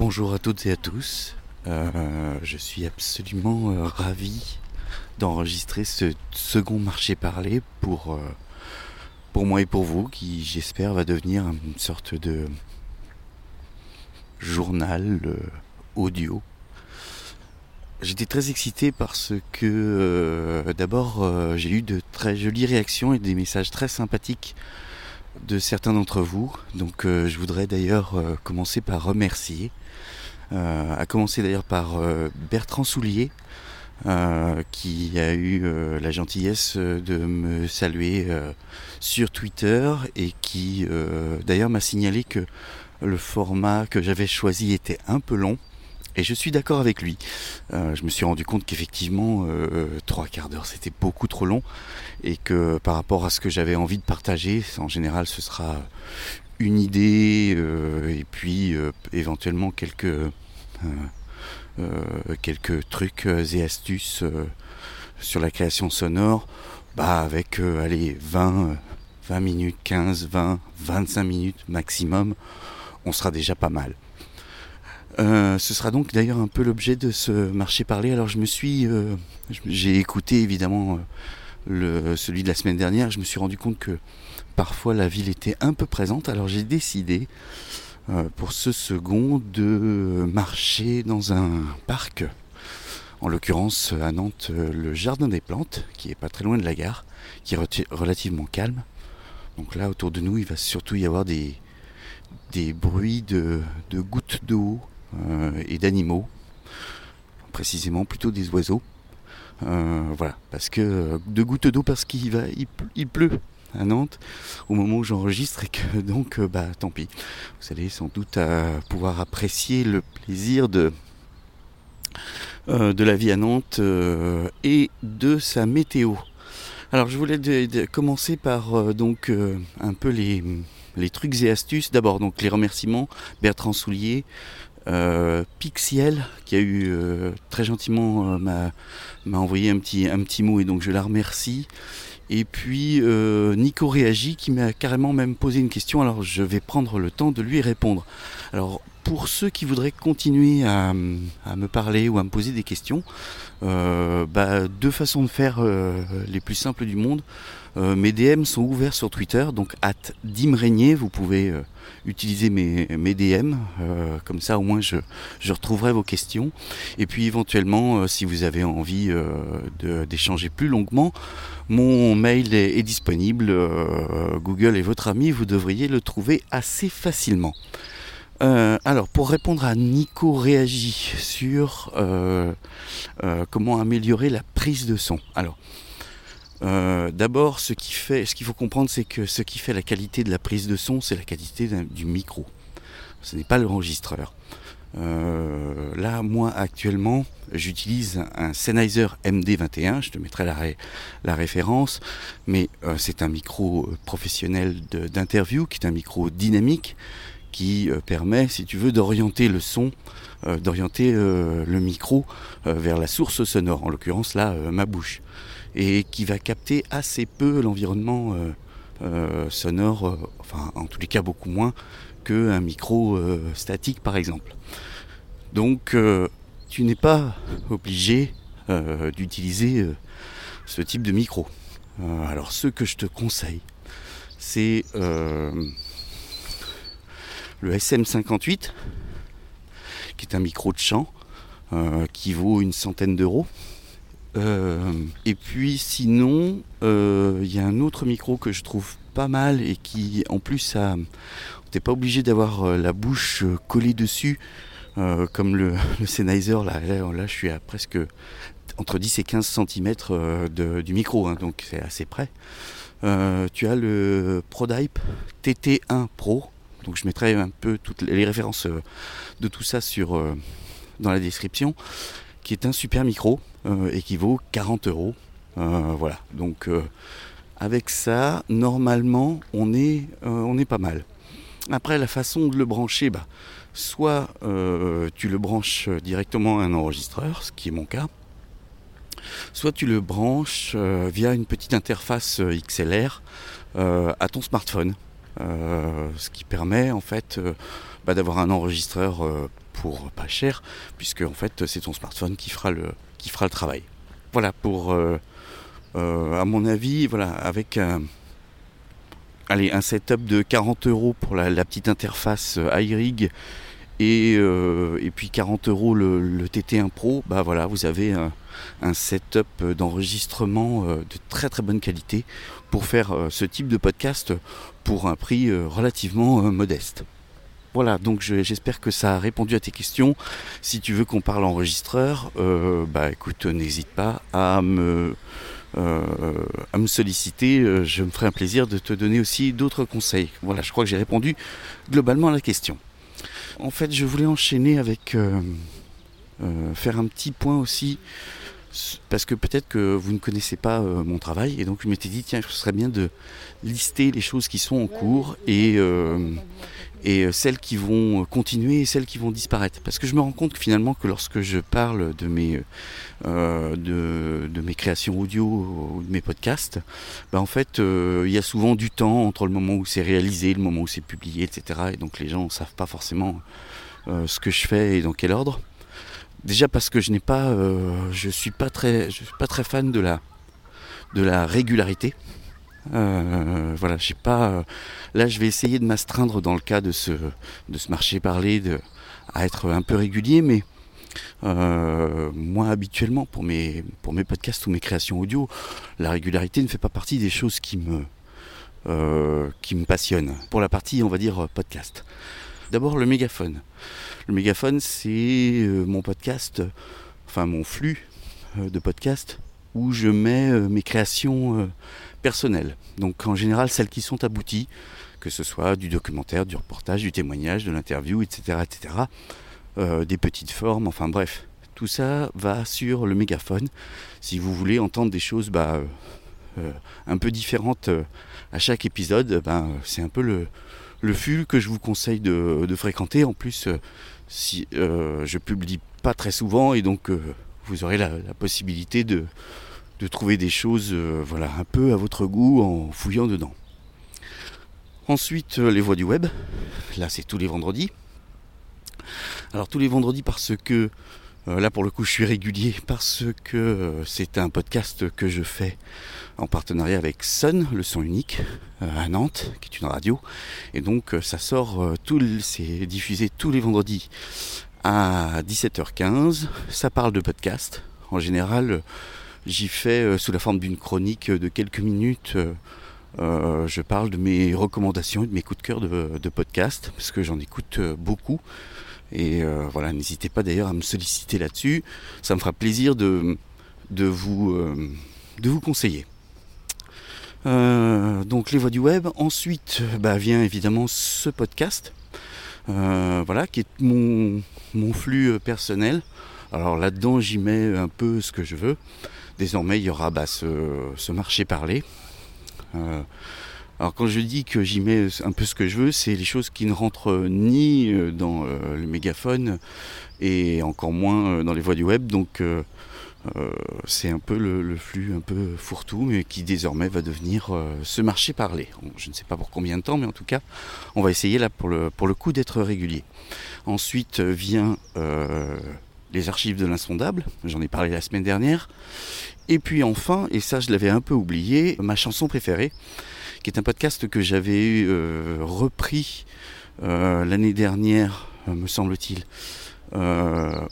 Bonjour à toutes et à tous. Euh, je suis absolument euh, ravi d'enregistrer ce second marché parlé pour, euh, pour moi et pour vous, qui j'espère va devenir une sorte de journal audio. J'étais très excité parce que d'abord j'ai eu de très jolies réactions et des messages très sympathiques de certains d'entre vous. Donc je voudrais d'ailleurs commencer par remercier à commencer d'ailleurs par euh, Bertrand Soulier, euh, qui a eu la gentillesse de me saluer sur Twitter et qui d'ailleurs m'a signalé que le format que j'avais choisi était un peu long. Et je suis d'accord avec lui. je me suis rendu compte qu'effectivement, trois quarts d'heure, c'était beaucoup trop long. Et que par rapport à ce que j'avais envie de partager, en général, ce sera une idée et puis éventuellement quelques euh, euh, trucs euh, et astuces sur la création sonore, bah avec allez 20, 20 minutes, 15, 20, 25 minutes maximum, on sera déjà pas mal. ce sera donc d'ailleurs un peu l'objet de ce marché parlé. Alors je me suis, j'ai écouté évidemment celui de la semaine dernière. Je me suis rendu compte que parfois la ville était un peu présente. Alors j'ai décidé euh, pour ce second de marcher dans un parc, en l'occurrence à Nantes le Jardin des Plantes, qui est pas très loin de la gare, qui est relativement calme. Donc là autour de nous il va surtout y avoir des, des bruits de, gouttes d'eau euh, et d'animaux, précisément plutôt des oiseaux. Euh, voilà, parce que de gouttes d'eau parce qu'il va, il pleut à Nantes au moment où j'enregistre et que donc euh, bah tant pis. Vous allez sans doute à pouvoir apprécier le plaisir de euh, de la vie à Nantes euh, et de sa météo. Alors je voulais commencer par donc un peu les trucs et astuces. D'abord donc les remerciements Bertrand Soulier, Pixiel qui a eu très gentiment m'a envoyé un petit un petit mot et donc je la remercie. Et puis euh, Nico réagit qui m'a carrément même posé une question, alors je vais prendre le temps de lui répondre. Alors pour ceux qui voudraient continuer à, me parler ou à me poser des questions, euh, bah, deux façons de faire euh, les plus simples du monde. mes DM sont ouverts sur Twitter, donc at dimrégnier, vous pouvez utiliser mes, DM, comme ça au moins je, je, retrouverai vos questions. Et puis éventuellement, si vous avez envie d'échanger plus longuement, mon mail est, disponible. Euh, Google est votre ami, vous devriez le trouver assez facilement. Euh, alors, pour répondre à Nico Réagi sur euh, comment améliorer la prise de son. Alors, d'abord, ce qu'il faut comprendre, c'est que ce qui fait la qualité de la prise de son, c'est la qualité du micro. Ce n'est pas l'enregistreur. Euh, là, moi, actuellement, j'utilise un Sennheiser MD21, je te mettrai la, la référence, mais euh, c'est un micro euh, professionnel d'interview, qui est un micro dynamique, qui permet, si tu veux, d'orienter le son, d'orienter le micro vers la source sonore, en l'occurrence là, ma bouche, et qui va capter assez peu l'environnement sonore, enfin en tous les cas beaucoup moins qu'un micro statique par exemple. Donc euh, tu n'es pas obligé euh, d'utiliser euh, ce type de micro. alors ce que je te conseille, c'est le SM58, qui est un micro de chant, qui vaut une centaine d'euros. et puis sinon, il y a un autre micro que je trouve pas mal et qui en plus ça t'es pas obligé d'avoir la bouche collée dessus euh, comme le, le Sennheiser, là, là, je suis à presque entre 10 et 15 cm euh, du micro, hein, donc c'est assez près. Euh, tu as le ProDype TT1 Pro, donc je mettrai un peu toutes les références de tout ça sur, dans la description, qui est un super micro et qui vaut 40 euros. voilà, donc avec ça, normalement, on est, pas mal. Après, la façon de le brancher, bah, soit euh, tu le branches directement à un enregistreur, ce qui est mon cas, soit tu le branches euh, via une petite interface euh, XLR à ton smartphone. Ce qui permet en fait bah, d'avoir un enregistreur pour pas cher, puisque en fait c'est ton smartphone qui fera le, qui fera le travail. Voilà pour, euh, euh, à mon avis, voilà, avec un, allez, un setup de 40 euros pour la, petite interface iRig et, et, puis 40 euros le, TT1 Pro, bah voilà, vous avez un, setup d'enregistrement de très très bonne qualité pour faire ce type de podcast pour un prix relativement modeste. Voilà, donc j'espère que ça a répondu à tes questions. Si tu veux qu'on parle enregistreur, euh, bah écoute, n'hésite pas à me, euh, solliciter. Euh, je me ferai un plaisir de te donner aussi d'autres conseils. Voilà, je crois que j'ai répondu globalement à la question. En fait, je voulais enchaîner avec faire un petit point aussi parce que peut-être que vous ne connaissez pas mon travail et donc je m'étais dit tiens ce serait bien de lister les choses qui sont en cours et, et euh, celles qui vont euh, continuer et celles qui vont disparaître. Parce que je me rends compte que finalement que lorsque je parle de mes, euh, de, mes créations audio ou de mes podcasts, bah en fait il y a souvent du temps entre le moment où c'est réalisé, le moment où c'est publié, etc. Et donc les gens ne savent pas forcément ce que je fais et dans quel ordre. Déjà parce que je n'ai pas, je suis pas très, je suis pas très fan de la, de la régularité. Euh, voilà, j'ai pas. Euh, là, je vais essayer de m'astreindre dans le cas de ce, de ce marché parlé, de, à être un peu régulier, mais euh, moi, habituellement, pour mes, pour mes podcasts ou mes créations audio, la régularité ne fait pas partie des choses qui me, qui me passionnent. Pour la partie, on va dire, podcast. D'abord, le mégaphone. Le mégaphone, c'est mon podcast, enfin mon flux de podcast où je mets mes créations personnelles. Donc en général celles qui sont abouties, que ce soit du documentaire, du reportage, du témoignage, de l'interview, etc. etc. Euh, des petites formes, enfin bref. Tout ça va sur le mégaphone. Si vous voulez entendre des choses bah, euh, euh, un peu différentes à chaque épisode, ben, c'est un peu le, le ful que je vous conseille de, fréquenter. En plus, si je publie pas très souvent et donc vous aurez la possibilité de, trouver des choses euh, voilà, un peu à votre goût en fouillant dedans. Ensuite, euh, les voix du web. Là, c'est tous les vendredis. Alors, tous les vendredis parce que, euh, là, pour le coup, je suis régulier parce que c'est un podcast que je fais en partenariat avec Sun, le son unique, à Nantes, qui est une radio. Et donc, ça sort, c'est diffusé tous les vendredis à 17h15. Ça parle de podcast. En général, J'y fais euh, sous la forme d'une chronique de quelques minutes. Euh, euh, je parle de mes recommandations et de mes coups de cœur de, podcast, parce que j'en écoute beaucoup. Et voilà, n'hésitez pas d'ailleurs à me solliciter là-dessus. Ça me fera plaisir de, de, vous, de vous conseiller. donc les voix du web. Ensuite bah, vient évidemment ce podcast. voilà, qui est mon, mon flux personnel. Alors là-dedans, j'y mets un peu ce que je veux désormais il y aura bah, ce, marché parlé. Euh, alors quand je dis que j'y mets un peu ce que je veux, c'est les choses qui ne rentrent ni euh, dans euh, le mégaphone et encore moins dans les voies du web. Donc c'est un peu le, flux un peu fourre-tout, mais qui désormais va devenir ce marché parlé. Je ne sais pas pour combien de temps, mais en tout cas, on va essayer là pour le, pour le coup d'être régulier. Ensuite vient les archives de l'insondable, j'en ai parlé la semaine dernière. Et puis enfin, et ça je l'avais un peu oublié, ma chanson préférée, qui est un podcast que j'avais euh, repris euh, l'année dernière, euh, me semble-t-il,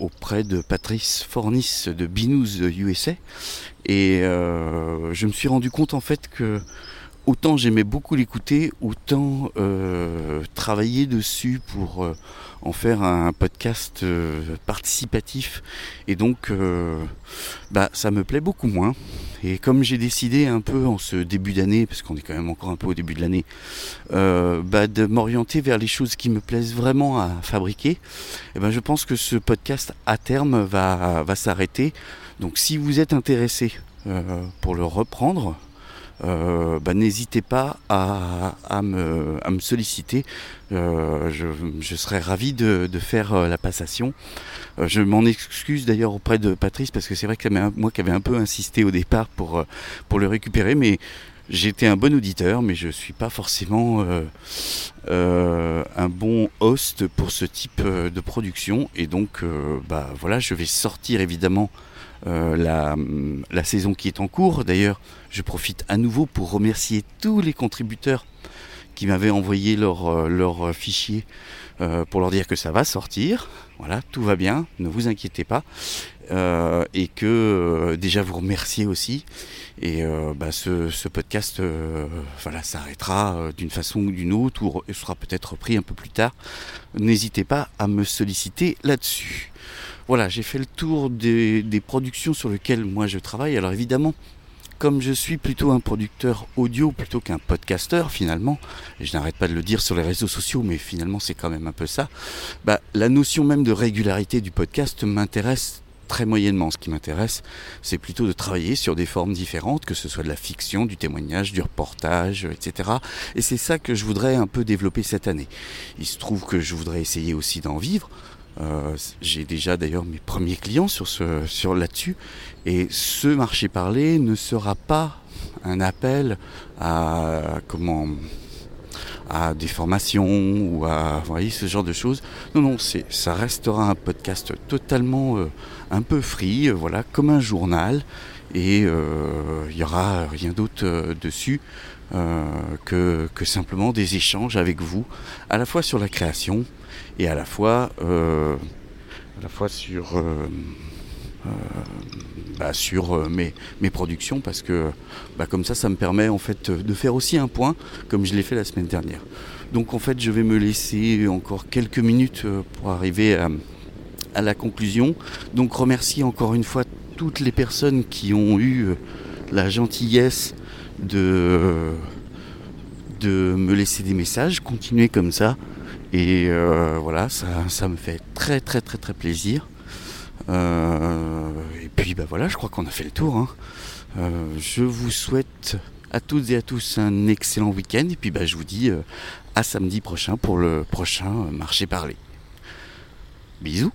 auprès de Patrice Fornis de Binous USA. Et je me suis rendu compte en fait que autant j'aimais beaucoup l'écouter, autant travailler dessus pour en faire un podcast euh, participatif. Et donc, euh, bah, ça me plaît beaucoup moins. Et comme j'ai décidé un peu en ce début d'année, parce qu'on est quand même encore un peu au début de l'année, euh, bah, de m'orienter vers les choses qui me plaisent vraiment à fabriquer, eh ben, je pense que ce podcast à terme va, va s'arrêter. Donc si vous êtes intéressé pour le reprendre, euh, bah, n'hésitez pas à, me, solliciter. Euh, je, serais ravi de, faire euh, la passation. je m'en excuse d'ailleurs auprès de Patrice parce que c'est vrai que moi qui avais un peu insisté au départ pour, le récupérer, mais été un bon auditeur, mais je ne suis pas forcément un bon host pour ce type de production. Et donc, bah voilà, je vais sortir évidemment la, la, saison qui est en cours. D'ailleurs, je profite à nouveau pour remercier tous les contributeurs qui m'avaient envoyé leur, leur fichier euh, pour leur dire que ça va sortir. Voilà, tout va bien, ne vous inquiétez pas. Euh, et que euh, déjà vous remercier aussi. Et bah, ce, podcast voilà, s'arrêtera d'une façon ou d'une autre, ou sera peut-être repris un peu plus tard. N'hésitez pas à me solliciter là-dessus. Voilà, j'ai fait le tour des, productions sur lesquelles moi je travaille. Alors évidemment, comme je suis plutôt un producteur audio plutôt qu'un podcasteur finalement, et je n'arrête pas de le dire sur les réseaux sociaux, mais finalement c'est quand même un peu ça, bah, la notion même de régularité du podcast m'intéresse très moyennement. Ce qui m'intéresse, c'est plutôt de travailler sur des formes différentes, que ce soit de la fiction, du témoignage, du reportage, etc. Et c'est ça que je voudrais un peu développer cette année. Il se trouve que je voudrais essayer aussi d'en vivre. Euh, j'ai déjà d'ailleurs mes premiers clients sur là-dessus. Et ce marché parlé ne sera pas un appel à comment des formations ou à ce genre de choses. Non, non, c'est, ça restera un podcast totalement euh, un peu free, euh, voilà, comme un journal, et il n'y aura rien d'autre dessus que simplement des échanges avec vous, à la fois sur la création, et à la fois, euh, à la fois sur, euh, euh, bah, sur mes, mes, productions parce que bah, comme ça, ça me permet en fait de faire aussi un point comme je l'ai fait la semaine dernière. Donc en fait, je vais me laisser encore quelques minutes pour arriver à, à la conclusion. Donc remercie encore une fois toutes les personnes qui ont eu la gentillesse de, de me laisser des messages. Continuez comme ça. Et euh, voilà, ça, me fait très très très très plaisir. Euh, et puis bah voilà, je crois qu'on a fait le tour. Hein. Euh, je vous souhaite à toutes et à tous un excellent week-end. Et puis bah, je vous dis à samedi prochain pour le prochain marché parlé. Bisous